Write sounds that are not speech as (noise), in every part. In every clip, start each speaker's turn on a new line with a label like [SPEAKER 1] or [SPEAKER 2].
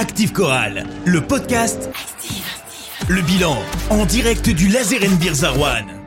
[SPEAKER 1] Active Chorale, le podcast. Le bilan en direct du Laser Beer Zarwan.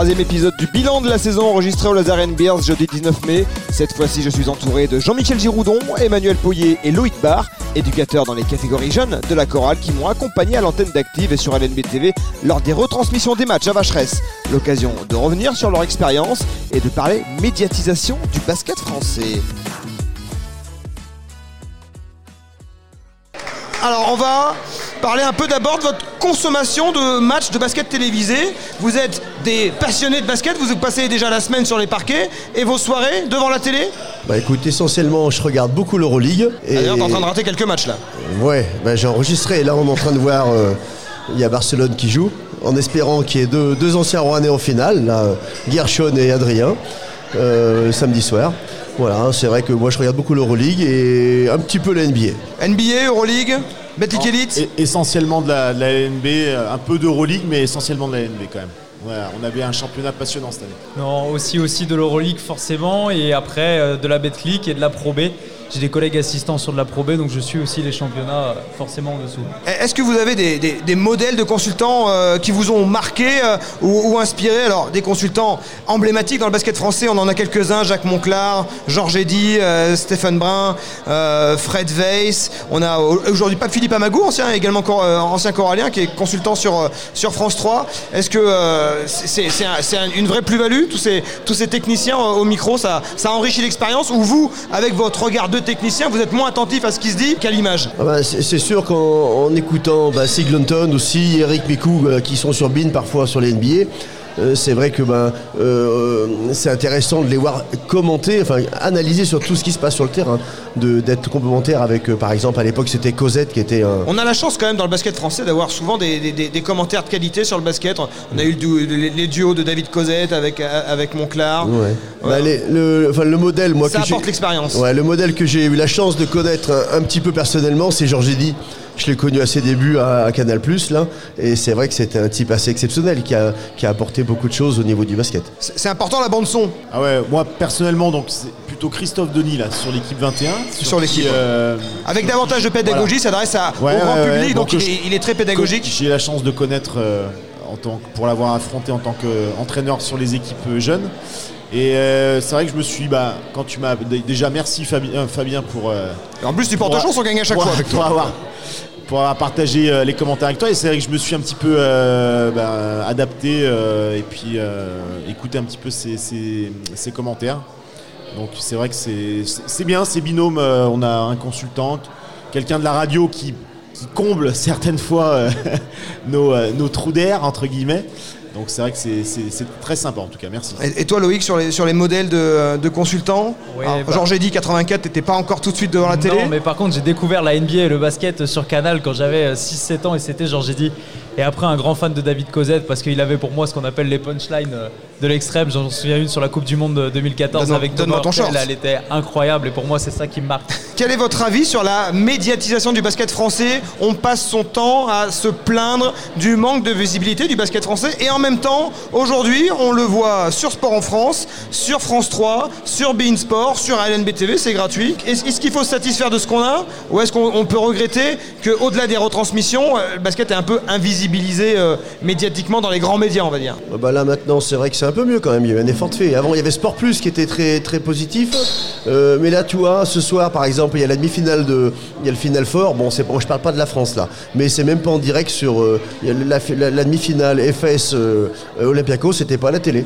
[SPEAKER 2] Troisième épisode du bilan de la saison enregistré au Lazaren Beers jeudi 19 mai. Cette fois-ci, je suis entouré de Jean-Michel Giroudon, Emmanuel Poyer et Loïc Barr, éducateurs dans les catégories jeunes de la chorale qui m'ont accompagné à l'antenne d'Active et sur LNB TV lors des retransmissions des matchs à Vacheresse. L'occasion de revenir sur leur expérience et de parler médiatisation du basket français. Alors on va parler un peu d'abord de votre consommation de matchs de basket télévisé. Vous êtes des passionnés de basket, vous passez déjà la semaine sur les parquets et vos soirées devant la télé
[SPEAKER 3] Bah écoute, essentiellement je regarde beaucoup l'Euroleague.
[SPEAKER 2] Et... D'ailleurs t'es en train de rater quelques matchs là.
[SPEAKER 3] Ouais, bah, j'ai enregistré et là on est en train de voir, euh, il y a Barcelone qui joue, en espérant qu'il y ait deux, deux anciens Rouennais en finale, là, Gershon et Adrien, euh, samedi soir. Voilà, c'est vrai que moi je regarde beaucoup l'Euroleague et un petit peu la NBA.
[SPEAKER 2] NBA, Euroleague Elite
[SPEAKER 4] Essentiellement de la, de la LNB, un peu d'Euroleague, mais essentiellement de la LNB quand même. Voilà, on avait un championnat passionnant cette année.
[SPEAKER 5] Non, aussi, aussi de l'Euroleague forcément, et après euh, de la Betclic et de la Pro B. J'ai des collègues assistants sur de la Pro B, donc je suis aussi les championnats euh, forcément en dessous.
[SPEAKER 2] Est-ce que vous avez des, des, modèles de consultants euh, qui vous ont marqué euh, ou, inspiré? Alors, des consultants emblématiques dans le basket français, on en a quelques-uns Jacques Monclar, Georges Eddy, euh, Stéphane Brun, Fred Weiss. On a aujourd'hui pas Philippe Amagou, ancien, également cor, ancien corallien, qui est consultant sur, sur France 3. Est-ce que c'est un, une vraie plus-value tous ces, tous ces techniciens au micro? Ça, ça enrichit l'expérience Ou vous, avec votre regard de technicien, vous êtes moins attentif à ce qui se dit qu'à l'image.
[SPEAKER 3] Ah bah, C'est sûr qu'en écoutant bah, Siglenton aussi, Eric Mikou, euh, qui sont sur BIN parfois sur les NBA, euh, c'est vrai que ben, euh, c'est intéressant de les voir commenter, enfin analyser sur tout ce qui se passe sur le terrain, d'être complémentaire avec, euh, par exemple, à l'époque c'était Cosette qui était.
[SPEAKER 2] On a la chance quand même dans le basket français d'avoir souvent des, des, des, commentaires de qualité sur le basket. On a eu le, les, duos de David Cosette avec, avec Monclar.
[SPEAKER 3] Ouais. Ouais. Bah, les, le, enfin, le modèle, moi,
[SPEAKER 2] Ça
[SPEAKER 3] que
[SPEAKER 2] apporte l'expérience.
[SPEAKER 3] Ouais, le modèle que j'ai eu la chance de connaître un, un petit peu personnellement, c'est Georges Eddy. Je l'ai connu à ses débuts à, à Canal là, et c'est vrai que c'était un type assez exceptionnel qui a, qui a apporté beaucoup de choses au niveau du basket.
[SPEAKER 2] C'est important la bande son.
[SPEAKER 4] Ah ouais, moi personnellement donc c'est plutôt Christophe Denis là sur l'équipe 21.
[SPEAKER 2] Sur, sur l'équipe. Euh, Avec davantage de pédagogie, voilà. s'adresse à
[SPEAKER 4] ouais,
[SPEAKER 2] au grand
[SPEAKER 4] ouais,
[SPEAKER 2] public, donc,
[SPEAKER 4] donc
[SPEAKER 2] il, est, il, est, très pédagogique.
[SPEAKER 4] J'ai la chance de connaître euh, en tant, pour l'avoir affronté en tant qu'entraîneur sur les équipes jeunes. Et euh, c'est vrai que je me suis, bah, quand tu m'as déjà merci Fabien, Fabien pour. Euh,
[SPEAKER 2] en plus, tu portes chance, on gagne à chaque
[SPEAKER 4] pour,
[SPEAKER 2] fois avec (laughs)
[SPEAKER 4] pour
[SPEAKER 2] toi.
[SPEAKER 4] Avoir, pour avoir partagé euh, les commentaires avec toi. Et c'est vrai que je me suis un petit peu euh, bah, adapté euh, et puis écouté un petit peu ces, ces, ces commentaires. Donc c'est vrai que c'est bien, c'est binôme. on a un consultant, quelqu'un de la radio qui, comble certaines fois (laughs) nos trous d'air, entre guillemets. Donc c'est vrai que c'est très sympa en tout cas, merci.
[SPEAKER 2] Et, et toi Loïc, sur les, sur les modèles de, de consultants
[SPEAKER 5] Oui, bah-
[SPEAKER 2] Georges Eddy 84, t'étais pas encore tout de suite devant la télé
[SPEAKER 5] Non, mais par contre, j'ai découvert la NBA et le basket sur Canal quand j'avais 6-7 ans et c'était Georges Eddy. Et après, un grand fan de David Cosette parce qu'il avait pour moi ce qu'on appelle les punchlines de l'extrême. J'en souviens une sur la Coupe du Monde de 2014
[SPEAKER 2] Donne-moi-
[SPEAKER 5] avec Thomas Hurtel. Elle était incroyable et pour moi, c'est ça qui me marque. (laughs)
[SPEAKER 2] Quel est votre avis sur la médiatisation du basket français? On passe son temps à se plaindre du manque de visibilité du basket français et en même temps, aujourd'hui, on le voit sur Sport en France, sur France 3, sur Bein Sport, sur LNB TV, c'est gratuit. Est-ce qu'il faut se satisfaire de ce qu'on a ou est-ce qu'on on peut regretter qu'au-delà des retransmissions, euh, le basket est un peu invisibilisé euh, médiatiquement dans les grands médias, on va dire?
[SPEAKER 3] Ah Bah là maintenant c'est vrai que c'est un peu mieux quand même, il y a un effort de fait. Avant il y avait Sport Plus qui était très, très positif, Euh, mais là tu vois, ce soir par exemple il y a la demi-finale de... Il y a le final fort, bon c'est bon, je parle pas de la France là, mais c'est même pas en direct sur... euh, il y a la, la- demi-finale FS euh, Olympiakos, c'était pas à la télé.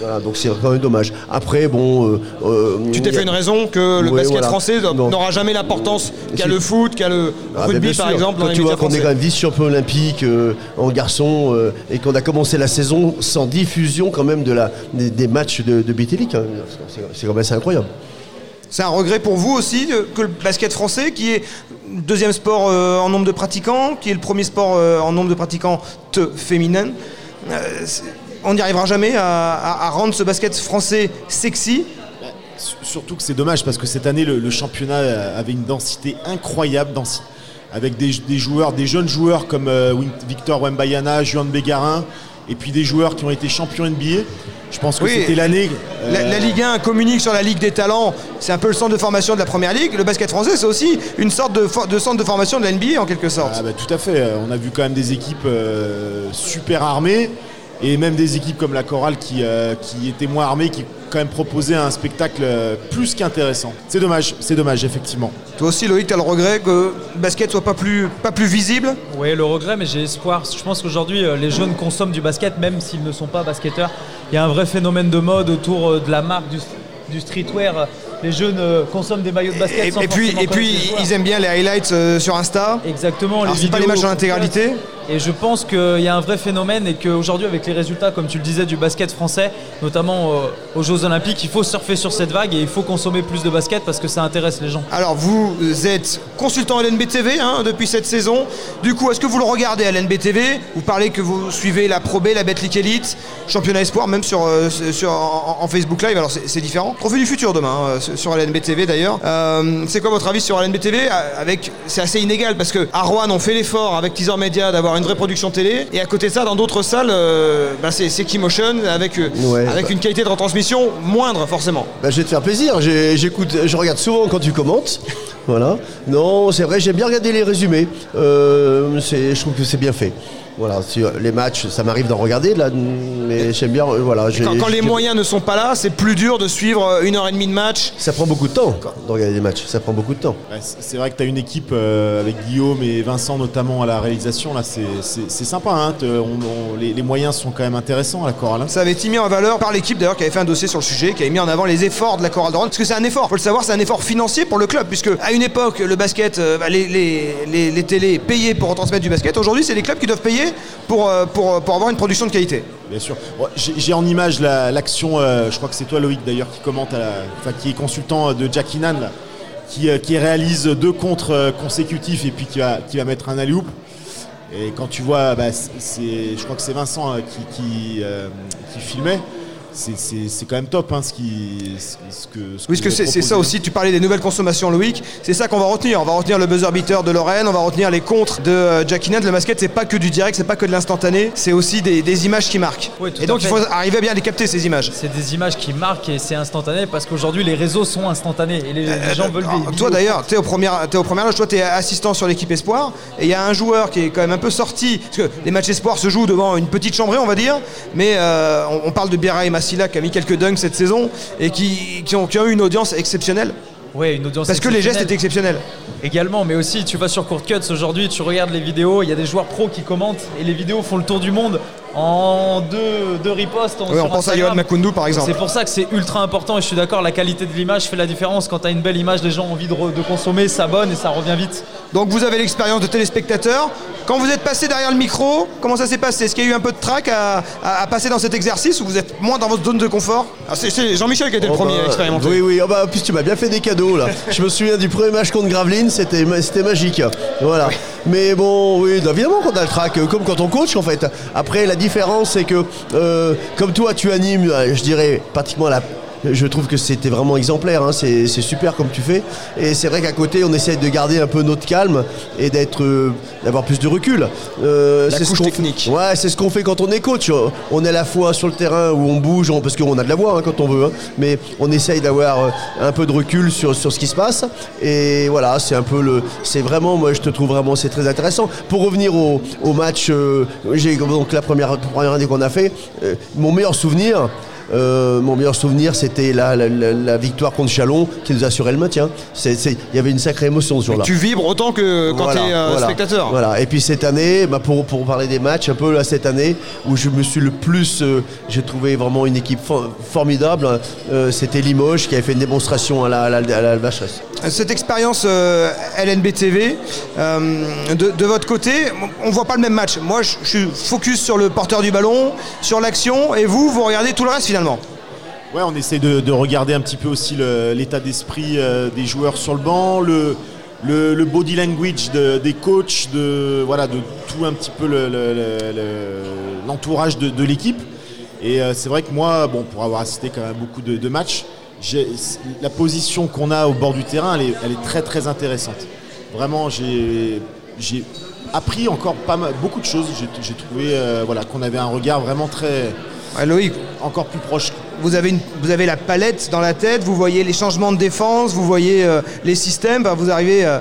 [SPEAKER 3] Voilà, donc c'est quand même dommage. Après bon... euh, euh,
[SPEAKER 2] Tu t'es
[SPEAKER 3] a-
[SPEAKER 2] fait une raison que le
[SPEAKER 3] Ouais,
[SPEAKER 2] basket
[SPEAKER 3] voilà.
[SPEAKER 2] français n'aura jamais l'importance qu'a le foot, qu'a le
[SPEAKER 3] Ah, mais
[SPEAKER 2] rugby par exemple
[SPEAKER 3] quand tu vois qu'on est quand même vice-champion olympique euh, en garçon euh, et qu'on a commencé la saison sans diffusion quand même de la, des, des matchs de, de BT League, hein. C'est- quand même assez incroyable.
[SPEAKER 2] C'est un regret pour vous aussi que le basket français, qui est le deuxième sport euh, en nombre de pratiquants, qui est le premier sport euh, en nombre de pratiquants féminin, euh, c'est- on n'y arrivera jamais à, à- à rendre ce basket français sexy.
[SPEAKER 4] Surtout que c'est dommage parce que cette année le, le championnat avait une densité incroyable, avec des, des joueurs, des jeunes joueurs comme euh, Victor Wembayana, Juan Bégarin, et puis des joueurs qui ont été champions NBA. Je pense que
[SPEAKER 2] Oui,
[SPEAKER 4] c'était l'année.
[SPEAKER 2] La,
[SPEAKER 4] euh,
[SPEAKER 2] la Ligue 1 communique sur la Ligue des talents, c'est un peu le centre de formation de la première ligue. Le basket français, c'est aussi une sorte de, centre de formation de la NBA en quelque sorte.
[SPEAKER 4] Ah bah, tout à fait. Euh, On a vu quand même des équipes euh, super armées et même des équipes comme la Chorale qui, euh, qui étaient moins armées, qui quand même proposaient un spectacle euh, plus qu'intéressant. C'est dommage, c'est dommage effectivement.
[SPEAKER 2] Toi aussi, Loïc, tu as le regret que le basket soit pas plus, pas plus visible?
[SPEAKER 5] Oui, le regret, mais j'ai espoir. Je pense qu'aujourd'hui, euh, les jeunes consomment du basket, même s'ils ne sont pas basketteurs. Il y a un vrai phénomène de mode autour de la marque, du, du streetwear. Les jeunes euh, consomment des maillots de basket.
[SPEAKER 2] Et,
[SPEAKER 5] sans
[SPEAKER 2] et puis, et puis ils aiment bien les highlights euh, sur Insta.
[SPEAKER 5] Exactement.
[SPEAKER 2] Alors,
[SPEAKER 5] les
[SPEAKER 2] c'est pas les
[SPEAKER 5] vidéos
[SPEAKER 2] matchs en intégralité.
[SPEAKER 5] Et je pense qu'il y a un vrai phénomène et qu'aujourd'hui, avec les résultats, comme tu le disais, du basket français, notamment euh, aux Jeux Olympiques, il faut surfer sur cette vague et il faut consommer plus de basket parce que ça intéresse les gens.
[SPEAKER 2] Alors, vous êtes consultant LNB TV hein, depuis cette saison. Du coup, est-ce que vous le regardez à LNB TV Vous parlez que vous suivez la Pro B, la Betclic Elite, Championnat Espoir, même sur, euh, sur, en, en Facebook Live. Alors, c'est c'est différent. Trophée du futur demain, hein, sur LNB TV d'ailleurs. Euh, c'est quoi votre avis sur LNB TV avec, C'est assez inégal parce que à Rouen, on fait l'effort avec Teaser Media d'avoir une vraie production télé. Et à côté de ça, dans d'autres salles, euh, bah, c'est c'est Keymotion avec, euh,
[SPEAKER 3] Ouais,
[SPEAKER 2] avec
[SPEAKER 3] bah-
[SPEAKER 2] une qualité de retransmission moindre, forcément.
[SPEAKER 3] Bah, je vais te faire plaisir. J'ai- J'écoute, je regarde souvent quand tu commentes. (laughs) Voilà. Non, c'est vrai, j'aime bien regarder les résumés. Euh, c'est- je trouve que c'est bien fait. Voilà, sur les matchs, ça m'arrive d'en regarder là, mais j'aime bien. euh, Voilà, j'ai-
[SPEAKER 2] Quand, quand les
[SPEAKER 3] j'ai-
[SPEAKER 2] moyens ne sont pas là, c'est plus dur de suivre euh, une heure et demie de match.
[SPEAKER 3] Ça prend beaucoup de temps de regarder des matchs. Ça prend beaucoup de temps.
[SPEAKER 4] Ouais, c'est c'est vrai que tu as une équipe euh, avec Guillaume et Vincent notamment à la réalisation. Là, c'est- c'est c'est sympa. hein. Te- on- on- les, les moyens sont quand même intéressants à la Chorale. hein.
[SPEAKER 2] Ça avait été mis en valeur par l'équipe d'ailleurs qui avait fait un dossier sur le sujet, qui avait mis en avant les efforts de la chorale de Rouen. Parce que c'est un effort, faut le savoir, c'est un effort financier pour le club. Puisque à une époque, le basket, euh, bah, les, les, les, les télés payaient pour retransmettre du basket. Aujourd'hui, c'est les clubs qui doivent payer pour, euh, pour, pour avoir une production de qualité.
[SPEAKER 4] Bien sûr. J'ai en image la- l'action, euh, je crois que c'est toi Loïc d'ailleurs qui commente, qui est consultant de Jack Inan, là, qui, euh, qui réalise deux contres euh, consécutifs et puis qui va, qui va mettre un alley-oop. Et quand tu vois, bah, je crois que c'est Vincent euh, qui, qui, euh, qui filmait. C'est- C'est c'est quand même top hein, ce, qui, ce, que. ce
[SPEAKER 2] Oui, parce que c'est ça aussi, tu parlais des nouvelles consommations Loïc, c'est ça qu'on va retenir. On va retenir le buzzer beater de Lorraine, on va retenir les contres de euh, Jackie Ned. Le basket, c'est pas que du direct, c'est pas que de l'instantané, c'est aussi des, des images qui marquent.
[SPEAKER 5] Oui,
[SPEAKER 2] Et donc il faut arriver à bien les capter, ces images.
[SPEAKER 5] C'est des images qui marquent et c'est instantané parce qu'aujourd'hui les réseaux sont instantanés et les, les gens veulent
[SPEAKER 2] Alors,
[SPEAKER 5] vidéos.
[SPEAKER 2] toi d'ailleurs, tu es, au premier- t'es au premier âge, toi tu es assistant sur l'équipe Espoir, et il y a un joueur qui est quand même un peu sorti, parce que les matchs Espoir se jouent devant une petite chambrée, on va dire, mais euh, on, on parle de Bira et Massila qui a mis quelques dunks cette saison, et qui, qui ont, qui ont eu une audience exceptionnelle,
[SPEAKER 5] Ouais, une audience
[SPEAKER 2] parce que les gestes étaient exceptionnels.
[SPEAKER 5] Également, mais aussi tu vas sur Court Cuts aujourd'hui, tu regardes les vidéos, il y a des joueurs pros qui commentent et les vidéos font le tour du monde en deux, deux ripostes. en-
[SPEAKER 2] Oui, on pense à. Yohan Makundu par exemple.
[SPEAKER 5] C'est pour ça que c'est ultra important et je suis d'accord, la qualité de l'image fait la différence. Quand tu as une belle image, les gens ont envie de, re- de consommer, s'abonnent et ça revient vite.
[SPEAKER 2] Donc vous avez l'expérience de téléspectateur. Quand vous êtes passé derrière le micro, comment ça s'est passé? Est-ce qu'il y a eu un peu de trac à, à- à passer dans cet exercice ou vous êtes moins dans votre zone de confort? Ah, C'est Jean-Michel qui a été le
[SPEAKER 3] Oh
[SPEAKER 2] premier
[SPEAKER 3] bah,
[SPEAKER 2] à expérimenter.
[SPEAKER 3] Oui, oui. Oh bah, en plus, tu m'as bien fait des cadeaux là. (laughs) Je me souviens du premier match contre Gravelines, c'était c'était magique. Voilà. Mais bon, oui, évidemment qu'on a le track, euh, comme quand on coach en fait. Après, la différence, c'est que euh, comme toi, tu animes, euh, je dirais, pratiquement la. Je trouve que c'était vraiment exemplaire, hein. c'est super comme tu fais. Et c'est vrai qu'à côté, on essaie de garder un peu notre calme et d'être, euh, d'avoir plus de recul. Euh,
[SPEAKER 2] La
[SPEAKER 3] c'est ce
[SPEAKER 2] couche
[SPEAKER 3] qu'on-
[SPEAKER 2] technique.
[SPEAKER 3] Ouais, c'est ce qu'on fait quand on est coach. On est à la fois sur le terrain où on bouge, on- parce qu'on a de la voix hein, quand on veut, hein, mais on essaye d'avoir euh, un peu de recul sur, sur ce qui se passe. Et voilà, c'est un peu le. C'est vraiment, moi je te trouve vraiment, c'est très intéressant. Pour revenir au, au match, euh, j'ai donc la première, première année qu'on a fait, mon meilleur souvenir. Euh, mon meilleur souvenir, c'était la, la- la- la victoire contre Chalon qui nous assurait le maintien. Il y avait une sacrée émotion ce jour-là.
[SPEAKER 2] Tu vibres autant que quand
[SPEAKER 3] Voilà,
[SPEAKER 2] tu es
[SPEAKER 3] voilà.
[SPEAKER 2] spectateur.
[SPEAKER 3] Voilà. Et puis cette année, bah, pour, pour parler des matchs, un peu là cette année où je me suis le plus, euh, j'ai trouvé vraiment une équipe for- formidable. euh, C'était Limoges qui avait fait une démonstration à la, à la, à la Vacheresse.
[SPEAKER 2] Cette expérience euh, LNB TV, euh, de, de votre côté, on voit pas le même match. Moi, je, je suis focus sur le porteur du ballon, sur l'action, et vous, vous regardez tout le reste finalement.
[SPEAKER 4] Ouais, on essaie de, de regarder un petit peu aussi l'état d'esprit euh, des joueurs sur le banc, le, body language de- des coachs, de, voilà, de tout un petit peu le- le- le- le- l'entourage de, l'équipe. Et euh, c'est vrai que moi, bon, pour avoir assisté quand même beaucoup de, matchs, la position qu'on a au bord du terrain, elle est, très très intéressante. Vraiment, j'ai appris encore beaucoup de choses. J'ai j'ai trouvé euh, voilà, qu'on avait un regard vraiment très
[SPEAKER 2] Ouais, Loïc,
[SPEAKER 4] encore plus proche.
[SPEAKER 2] vous avez, vous avez la palette dans la tête, vous voyez les changements de défense, vous voyez euh, les systèmes, bah, vous arrivez, euh,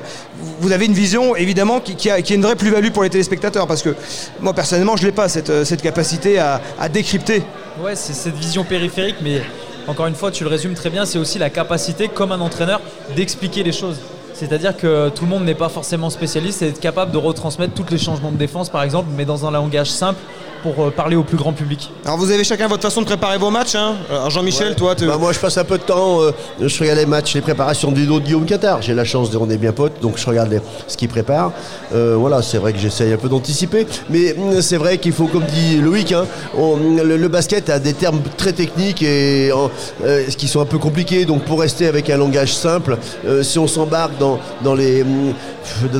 [SPEAKER 2] vous avez une vision évidemment qui, qui a, qui une vraie plus-value pour les téléspectateurs parce que moi personnellement je l'ai pas cette, euh, cette capacité à, à décrypter.
[SPEAKER 5] Ouais, c'est cette vision périphérique, mais encore une fois, tu le résumes très bien, c'est aussi la capacité, comme un entraîneur, d'expliquer les choses. C'est-à-dire que tout le monde n'est pas forcément spécialiste et être capable de retransmettre tous les changements de défense, par exemple, mais dans un langage simple pour euh, parler au plus grand public.
[SPEAKER 2] Alors vous avez chacun votre façon de préparer vos matchs. Hein? Alors Jean-Michel, toi, tu...
[SPEAKER 3] Bah, moi, je passe un peu de temps. euh, je regarde les matchs, les préparations de vidéo de Guillaume Qatar. J'ai la chance de, on est bien potes, donc je regarde les- ce qu'il prépare. Euh, voilà, c'est vrai que j'essaye un peu d'anticiper. Mais hum, c'est vrai qu'il faut, comme dit Loïc, hein, on- le, le basket a des termes très techniques et en- euh, qui sont un peu compliqués. Donc, pour rester avec un langage simple, euh, si on s'embarque dans, dans les hum,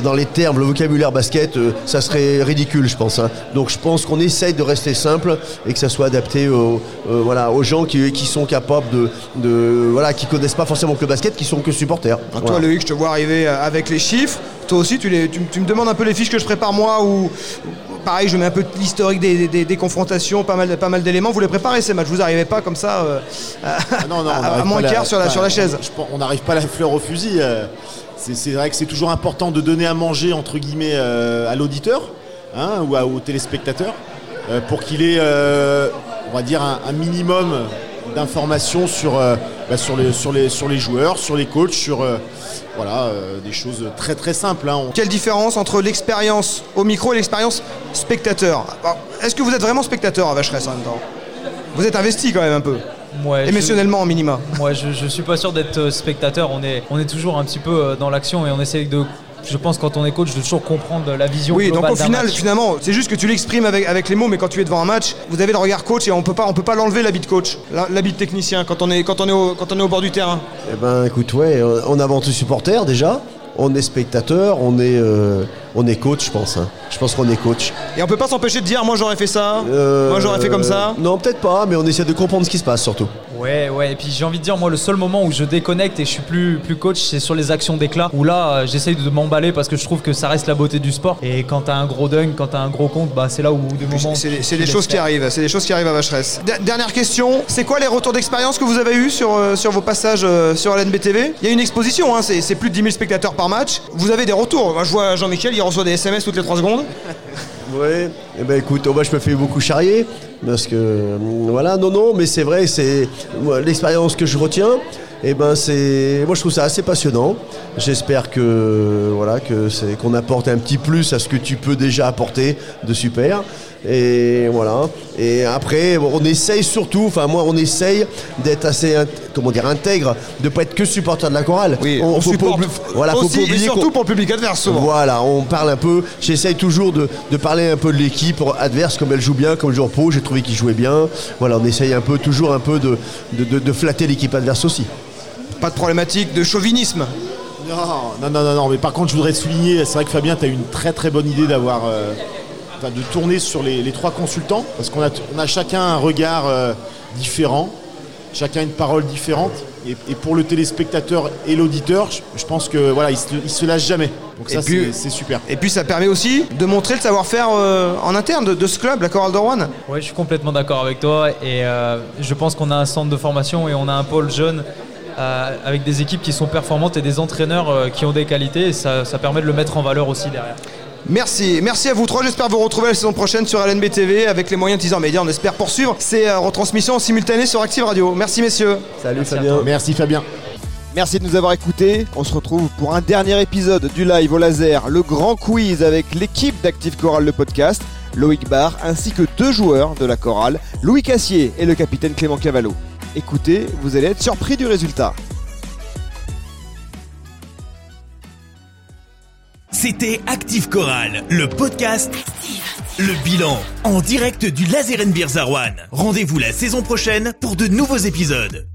[SPEAKER 3] dans les termes, le vocabulaire basket, euh, ça serait ridicule, je pense. hein. Donc, je pense qu'on essaye de rester simple et que ça soit adapté aux, euh, voilà, aux gens qui, qui sont capables de, de voilà, qui connaissent pas forcément que le basket, qui sont que supporters.
[SPEAKER 2] Alors,
[SPEAKER 3] Voilà.
[SPEAKER 2] Toi, Loïc, je te vois arriver euh, avec les chiffres. Toi aussi, tu, les, tu, me- tu me demandes un peu les fiches que je prépare moi ou pareil, je mets un peu l'historique des, des- des confrontations, pas mal, pas mal d'éléments. Vous les préparez ces matchs? Vous n'arrivez pas comme ça euh, à, (laughs)
[SPEAKER 4] Ah non, non,
[SPEAKER 2] à-
[SPEAKER 4] on
[SPEAKER 2] à
[SPEAKER 4] n'arrive
[SPEAKER 2] moins
[SPEAKER 4] pas
[SPEAKER 2] quart
[SPEAKER 4] la-
[SPEAKER 2] sur la, sur la chaise?
[SPEAKER 4] on n'arrive pas à la fleur au fusil. euh, C'est vrai que c'est toujours important de donner à manger entre guillemets euh, à l'auditeur hein, ou à- au téléspectateur euh, pour qu'il ait, euh, on va dire, un, minimum d'informations sur, bah, sur, les, sur, les, sur les joueurs, sur les coachs, sur voilà, des choses très très simples. hein.
[SPEAKER 2] Quelle différence entre l'expérience au micro et l'expérience spectateur? Est-ce que vous êtes vraiment spectateur à Vacheresse en même temps? Vous êtes investi quand même un peu,
[SPEAKER 5] Ouais, je-
[SPEAKER 2] émotionnellement en minima.
[SPEAKER 5] Moi, je, je suis pas sûr d'être euh, spectateur. On est, on est toujours un petit peu euh, dans l'action et on essaie de, je pense, quand on est coach, de toujours comprendre la vision.
[SPEAKER 2] Oui, donc au final,
[SPEAKER 5] match.
[SPEAKER 2] finalement, c'est juste que tu l'exprimes avec, avec les mots, mais quand tu es devant un match, vous avez le regard coach et on peut pas, on peut pas l'enlever l'habit de coach, l'habit de technicien quand on est, quand on est, au, quand on est au bord du terrain.
[SPEAKER 3] Eh ben, écoute, ouais, on- on est avant tout supporter déjà. On est spectateur, on est, euh, on est coach, je pense. hein. Je pense qu'on est coach.
[SPEAKER 2] Et on peut pas s'empêcher de dire, moi j'aurais fait ça,
[SPEAKER 3] Euh,
[SPEAKER 2] moi j'aurais fait comme ça.
[SPEAKER 3] Non, peut-être pas, mais on essaie de comprendre ce qui se passe surtout.
[SPEAKER 5] Ouais, ouais. Et puis j'ai envie de dire, moi, le seul moment où je déconnecte et je suis plus, plus coach, c'est sur les actions d'éclat. Où là, euh, j'essaye de m'emballer parce que je trouve que ça reste la beauté du sport. Et quand t'as un gros dunk, quand t'as un gros compte, bah c'est là où des moments.
[SPEAKER 2] C'est des choses qui arrivent, c'est des choses qui arrivent à Vacheresse. Der- Dernière question, c'est quoi les retours d'expérience que vous avez eu sur, euh, sur vos passages euh, sur LNBTV Il y a une exposition, hein, c'est c'est plus de 10 000 spectateurs par match. Vous avez des retours? Moi, je vois Jean-Michel, reçoit des SMS toutes les 3 secondes.
[SPEAKER 3] Ouais, eh ben écoute, moi je me fais beaucoup charrier parce que euh, voilà, non non, mais c'est vrai, c'est l'expérience que je retiens. Et ben c'est, moi je trouve ça assez passionnant. J'espère que voilà que c'est qu'on apporte un petit plus à ce que tu peux déjà apporter de super. Et voilà. Et après, on essaye surtout, enfin moi on essaye d'être assez, comment dire, intègre, de pas être que supporter de la chorale.
[SPEAKER 2] on,
[SPEAKER 3] faut pas
[SPEAKER 2] supporte
[SPEAKER 3] voilà, faut
[SPEAKER 2] aussi
[SPEAKER 3] pas
[SPEAKER 2] et surtout pour le public adverse souvent.
[SPEAKER 3] voilà, on parle un peu. J'essaye toujours de, de parler un peu de l'équipe adverse, comme elle joue bien, comme le joueur pro. J'ai trouvé qu'il jouait bien. Voilà, on essaye un peu, toujours un peu de, de, de- de flatter l'équipe adverse aussi.
[SPEAKER 2] Pas de problématique de chauvinisme.
[SPEAKER 4] Non, non, non, non, non, mais par contre, je voudrais souligner, c'est vrai que Fabien, tu as eu une très très bonne idée d'avoir. euh, de tourner sur les, les trois consultants, parce qu'on a, on a chacun un regard euh, différent, chacun une parole différente. Et, et pour le téléspectateur et l'auditeur, je, je pense que voilà, il se, il se lâche jamais. Donc
[SPEAKER 2] Et
[SPEAKER 4] ça,
[SPEAKER 2] puis-
[SPEAKER 4] c'est- super.
[SPEAKER 2] Et puis ça permet aussi de montrer le savoir-faire euh, en interne de, de ce club, la Chorale de Rouen.
[SPEAKER 5] Ouais, je suis complètement d'accord avec toi et euh, je pense qu'on a un centre de formation et on a un pôle jeune euh, avec des équipes qui sont performantes et des entraîneurs euh, qui ont des qualités et ça, ça permet de le mettre en valeur aussi derrière.
[SPEAKER 2] Merci, merci à vous trois. J'espère vous retrouver la saison prochaine sur LNB TV avec les moyens Teaser Média. On espère poursuivre ces euh, retransmissions simultanées sur Active Radio. Merci messieurs.
[SPEAKER 3] Salut
[SPEAKER 5] Merci
[SPEAKER 3] Fabien.
[SPEAKER 4] Merci Fabien.
[SPEAKER 6] Merci de nous avoir écoutés. On se retrouve pour un dernier épisode du live au laser, le grand quiz avec l'équipe d'Active Chorale le podcast, Loïc Barr, ainsi que deux joueurs de la chorale, Louis Cassier et le capitaine Clément Cavallo. Écoutez, vous allez être surpris du résultat.
[SPEAKER 1] C'était Active Chorale, le podcast. Le bilan en direct du Laser Beer Zarwan. Rendez-vous la saison prochaine pour de nouveaux épisodes.